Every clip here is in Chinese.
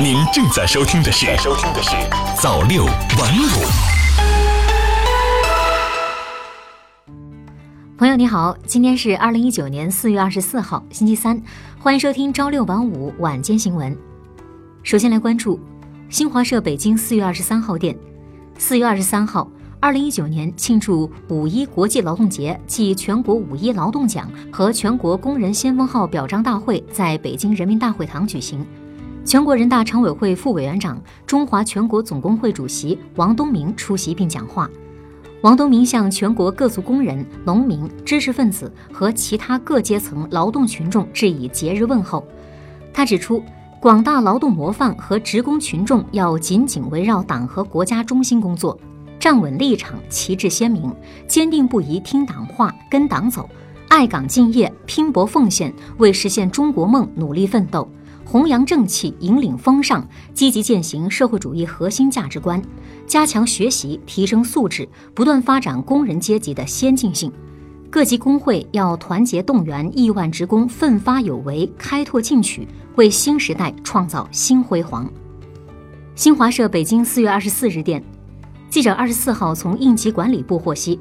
您正在收听的是《收听的是早六晚五》。朋友你好，今天是二零一九年四月二十四号，星期三，欢迎收听朝六晚五晚间新闻。首先来关注新华社北京四月二十三号电，四月二十三号。二零一九年庆祝五一国际劳动节暨全国五一劳动奖和全国工人先锋号表彰大会在北京人民大会堂举行，全国人大常委会副委员长、中华全国总工会主席王东明出席并讲话。王东明向全国各族工人、农民、知识分子和其他各阶层劳动群众致以节日问候。他指出，广大劳动模范和职工群众要紧紧围绕党和国家中心工作。站稳立场，旗帜鲜明，坚定不移听党话、跟党走，爱岗敬业、拼搏奉献，为实现中国梦努力奋斗，弘扬正气、引领风尚，积极践行社会主义核心价值观，加强学习、提升素质，不断发展工人阶级的先进性。各级工会要团结动员亿万职工，奋发有为，开拓进取，为新时代创造新辉煌。新华社北京四月二十四日电。记者二十四号从应急管理部获悉，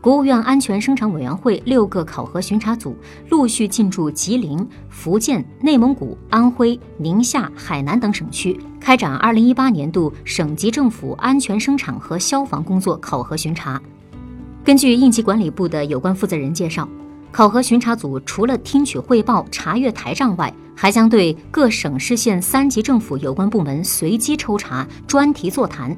国务院安全生产委员会六个考核巡查组陆续进驻吉林、福建、内蒙古、安徽、宁夏、海南等省区，开展二零一八年度省级政府安全生产和消防工作考核巡查。根据应急管理部的有关负责人介绍，考核巡查组除了听取汇报、查阅台账外，还将对各省市县三级政府有关部门随机抽查、专题座谈。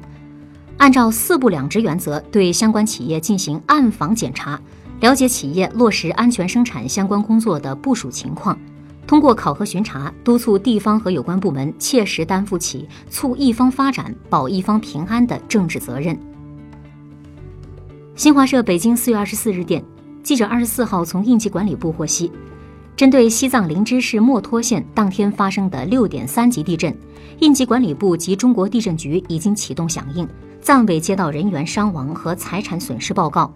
按照四不两直原则，对相关企业进行暗访检查，了解企业落实安全生产相关工作的部署情况。通过考核巡查，督促地方和有关部门切实担负起促一方发展、保一方平安的政治责任。新华社北京四月二十四日电，记者二十四号从应急管理部获悉。针对西藏林芝市墨脱县当天发生的六点三级地震，应急管理部及中国地震局已经启动响应，暂未接到人员伤亡和财产损失报告。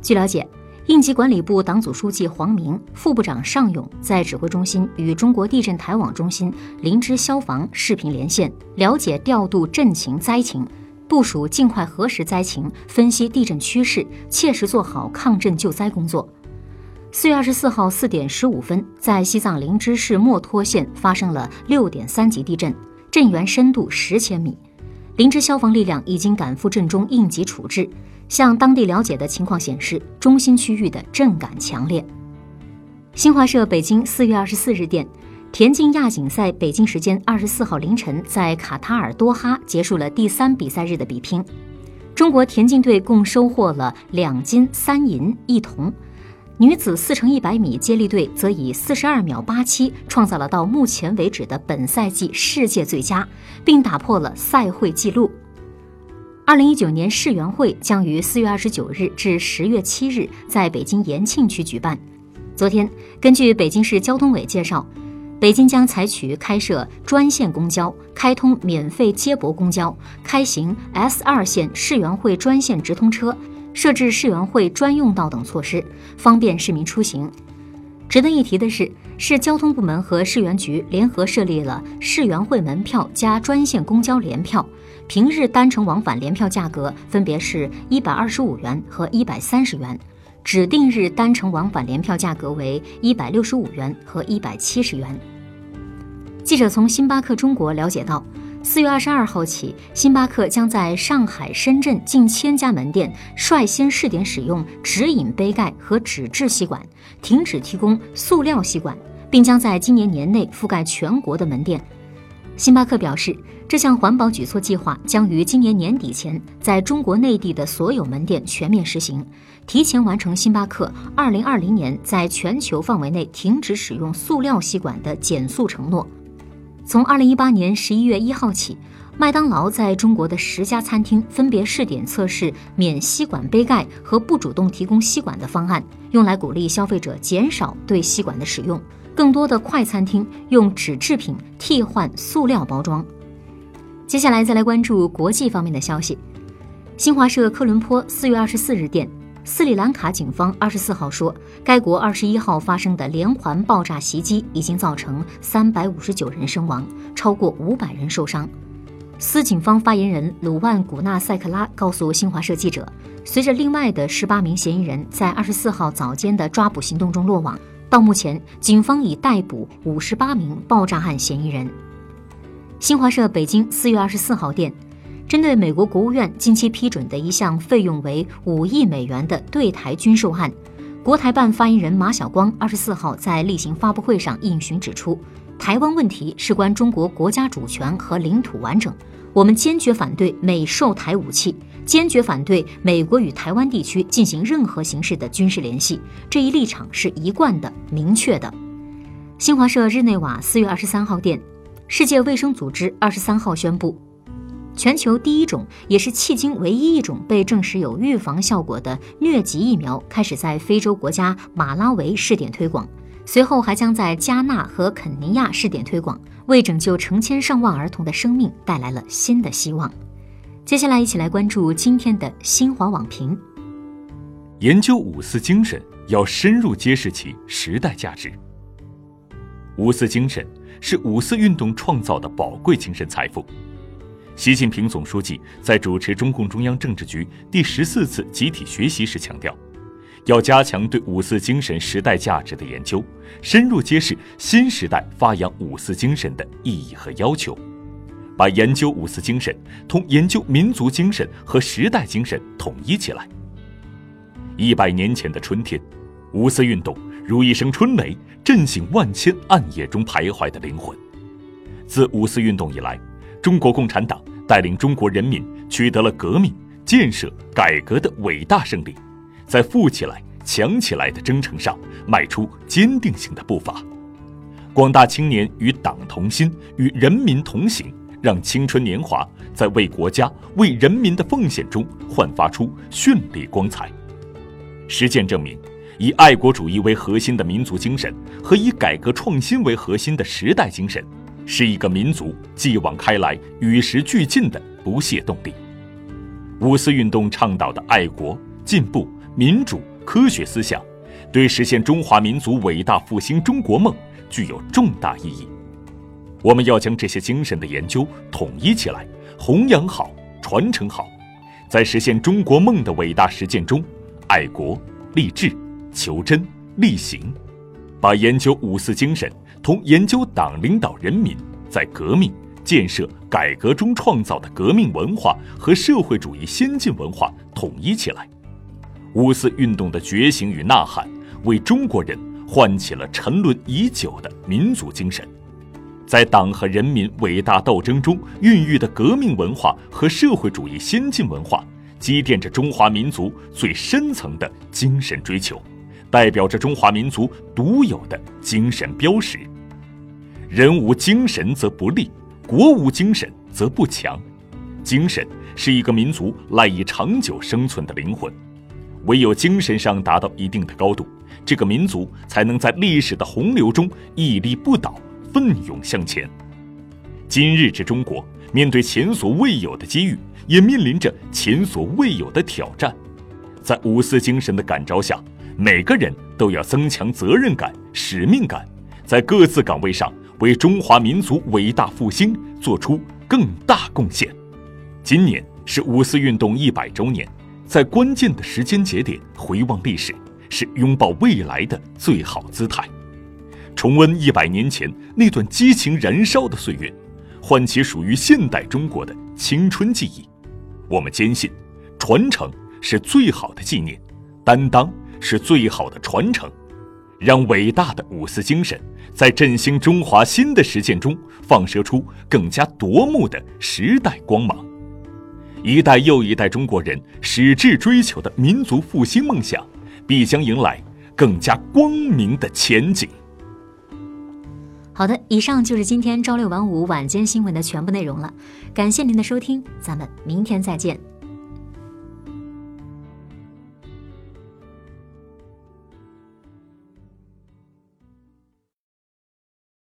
据了解，应急管理部党组书记黄明、副部长尚勇在指挥中心与中国地震台网中心、林芝消防视频连线，了解调度震情灾情，部署尽快核实灾情，分析地震趋势，切实做好抗震救灾工作。四月二十四号四点十五分，在西藏林芝市墨脱县发生了六点三级地震，震源深度十千米。林芝消防力量已经赶赴震中应急处置。向当地了解的情况显示，中心区域的震感强烈。新华社北京四月二十四日电，田径亚锦赛北京时间二十四号凌晨在卡塔尔多哈结束了第三比赛日的比拼，中国田径队共收获了两金三银一铜。女子四乘一百米接力队则以四十二秒八七创造了到目前为止的本赛季世界最佳，并打破了赛会纪录。二零一九年世园会将于四月二十九日至十月七日在北京延庆区举办。昨天，根据北京市交通委介绍，北京将采取开设专线公交、开通免费接驳公交、开行 S 二线世园会专线直通车。设置世园会专用道等措施，方便市民出行。值得一提的是，市交通部门和市园局联合设立了世园会门票加专线公交联票，平日单程往返联票价格分别是一百二十五元和一百三十元，指定日单程往返联票价格为一百六十五元和一百七十元。记者从星巴克中国了解到。四月二十二号起，星巴克将在上海、深圳近千家门店率先试点使用直饮杯盖和纸质吸管，停止提供塑料吸管，并将在今年年内覆盖全国的门店。星巴克表示，这项环保举措计划将于今年年底前在中国内地的所有门店全面实行，提前完成星巴克二零二零年在全球范围内停止使用塑料吸管的减速承诺。从二零一八年十一月一号起，麦当劳在中国的十家餐厅分别试点测试免吸管杯盖和不主动提供吸管的方案，用来鼓励消费者减少对吸管的使用。更多的快餐厅用纸制品替换塑料包装。接下来再来关注国际方面的消息。新华社科伦坡四月二十四日电。斯里兰卡警方二十四号说，该国二十一号发生的连环爆炸袭击已经造成三百五十九人身亡，超过五百人受伤。斯警方发言人鲁万古纳塞克拉告诉新华社记者，随着另外的十八名嫌疑人在二十四号早间的抓捕行动中落网，到目前，警方已逮捕五十八名爆炸案嫌疑人。新华社北京四月二十四号电。针对美国国务院近期批准的一项费用为五亿美元的对台军售案，国台办发言人马晓光二十四号在例行发布会上应询指出，台湾问题事关中国国家主权和领土完整，我们坚决反对美售台武器，坚决反对美国与台湾地区进行任何形式的军事联系，这一立场是一贯的、明确的。新华社日内瓦四月二十三号电，世界卫生组织二十三号宣布。全球第一种，也是迄今唯一一种被证实有预防效果的疟疾疫苗，开始在非洲国家马拉维试点推广，随后还将在加纳和肯尼亚试点推广，为拯救成千上万儿童的生命带来了新的希望。接下来，一起来关注今天的新华网评：研究五四精神，要深入揭示其时代价值。五四精神是五四运动创造的宝贵精神财富。习近平总书记在主持中共中央政治局第十四次集体学习时强调，要加强对五四精神时代价值的研究，深入揭示新时代发扬五四精神的意义和要求，把研究五四精神同研究民族精神和时代精神统一起来。一百年前的春天，五四运动如一声春雷，震醒万千暗夜中徘徊的灵魂。自五四运动以来，中国共产党带领中国人民取得了革命、建设、改革的伟大胜利，在富起来、强起来的征程上迈出坚定性的步伐。广大青年与党同心、与人民同行，让青春年华在为国家、为人民的奉献中焕发出绚丽光彩。实践证明，以爱国主义为核心的民族精神和以改革创新为核心的时代精神。是一个民族继往开来、与时俱进的不懈动力。五四运动倡导的爱国、进步、民主、科学思想，对实现中华民族伟大复兴中国梦具有重大意义。我们要将这些精神的研究统一起来，弘扬好、传承好，在实现中国梦的伟大实践中，爱国、立志、求真、力行，把研究五四精神。同研究党领导人民在革命、建设、改革中创造的革命文化和社会主义先进文化统一起来，五四运动的觉醒与呐喊，为中国人唤起了沉沦已久的民族精神，在党和人民伟大斗争中孕育的革命文化和社会主义先进文化，积淀着中华民族最深层的精神追求。代表着中华民族独有的精神标识。人无精神则不立，国无精神则不强。精神是一个民族赖以长久生存的灵魂。唯有精神上达到一定的高度，这个民族才能在历史的洪流中屹立不倒，奋勇向前。今日之中国，面对前所未有的机遇，也面临着前所未有的挑战。在五四精神的感召下。每个人都要增强责任感、使命感，在各自岗位上为中华民族伟大复兴做出更大贡献。今年是五四运动一百周年，在关键的时间节点回望历史，是拥抱未来的最好姿态。重温一百年前那段激情燃烧的岁月，唤起属于现代中国的青春记忆。我们坚信，传承是最好的纪念，担当。是最好的传承，让伟大的五四精神在振兴中华新的实践中放射出更加夺目的时代光芒。一代又一代中国人矢志追求的民族复兴梦想，必将迎来更加光明的前景。好的，以上就是今天朝六晚五晚间新闻的全部内容了，感谢您的收听，咱们明天再见。